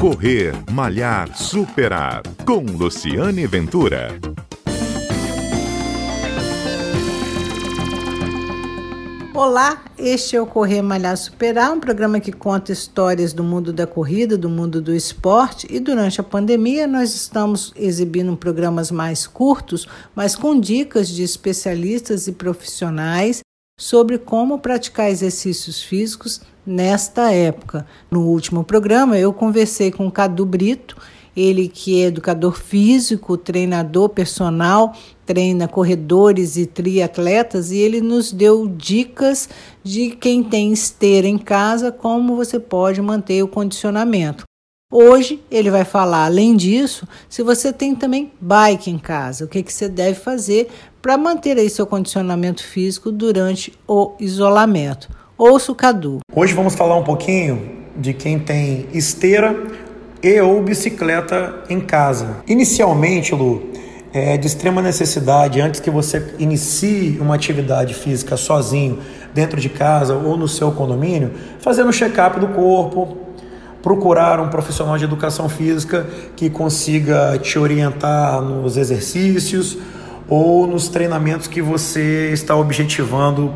Correr, Malhar, Superar. Com Luciane Ventura. Olá, este é o Correr Malhar Superar, um programa que conta histórias do mundo da corrida, do mundo do esporte e durante a pandemia nós estamos exibindo programas mais curtos, mas com dicas de especialistas e profissionais sobre como praticar exercícios físicos nesta época. No último programa eu conversei com o Cadu Brito, ele que é educador físico, treinador personal, treina corredores e triatletas e ele nos deu dicas de quem tem esteira em casa, como você pode manter o condicionamento. Hoje ele vai falar, além disso, se você tem também bike em casa, o que, que você deve fazer para manter aí seu condicionamento físico durante o isolamento. Ouça o Cadu. Hoje vamos falar um pouquinho de quem tem esteira e ou bicicleta em casa. Inicialmente, Lu, é de extrema necessidade, antes que você inicie uma atividade física sozinho, dentro de casa ou no seu condomínio, fazer um check-up do corpo, procurar um profissional de educação física que consiga te orientar nos exercícios ou nos treinamentos que você está objetivando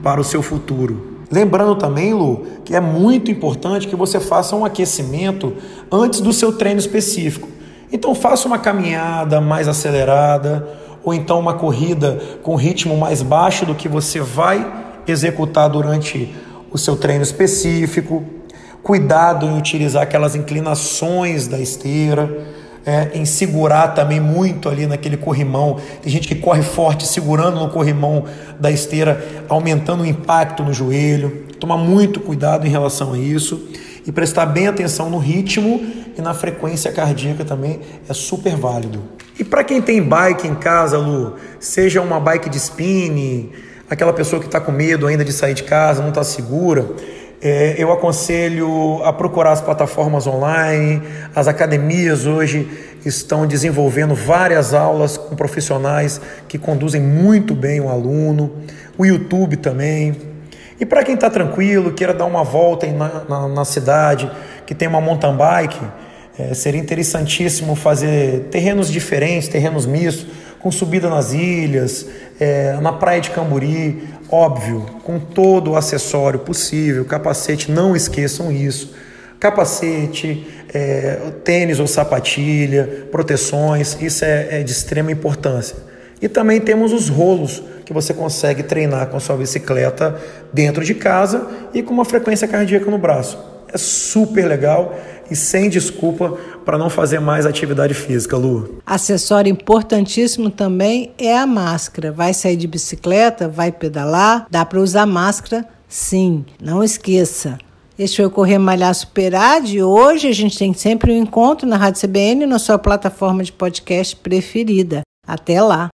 para o seu futuro. Lembrando também, Lu, que é muito importante que você faça um aquecimento antes do seu treino específico. Então faça uma caminhada mais acelerada ou então uma corrida com ritmo mais baixo do que você vai executar durante o seu treino específico. Cuidado em utilizar aquelas inclinações da esteira é, em segurar também muito ali naquele corrimão. Tem gente que corre forte segurando no corrimão da esteira, aumentando o impacto no joelho. Tomar muito cuidado em relação a isso e prestar bem atenção no ritmo e na frequência cardíaca também é super válido. E para quem tem bike em casa, Lu, seja uma bike de spinning, aquela pessoa que está com medo ainda de sair de casa, não está segura, é, eu aconselho a procurar as plataformas online, as academias hoje estão desenvolvendo várias aulas com profissionais que conduzem muito bem o aluno, o YouTube também. E para quem está tranquilo, queira dar uma volta na, na, na cidade, que tem uma mountain bike, é, seria interessantíssimo fazer terrenos diferentes, terrenos mistos, com subida nas ilhas, é, na praia de Camburi, óbvio, com todo o acessório possível, capacete, não esqueçam isso. Capacete, é, tênis ou sapatilha, proteções, isso é, é de extrema importância. E também temos os rolos que você consegue treinar com a sua bicicleta dentro de casa e com uma frequência cardíaca no braço. É super legal e sem desculpa para não fazer mais atividade física, Lu. Acessório importantíssimo também é a máscara. Vai sair de bicicleta, vai pedalar, dá para usar máscara? Sim, não esqueça. Este foi o Correr Malhar Superar de hoje. A gente tem sempre um encontro na Rádio CBN na sua plataforma de podcast preferida. Até lá!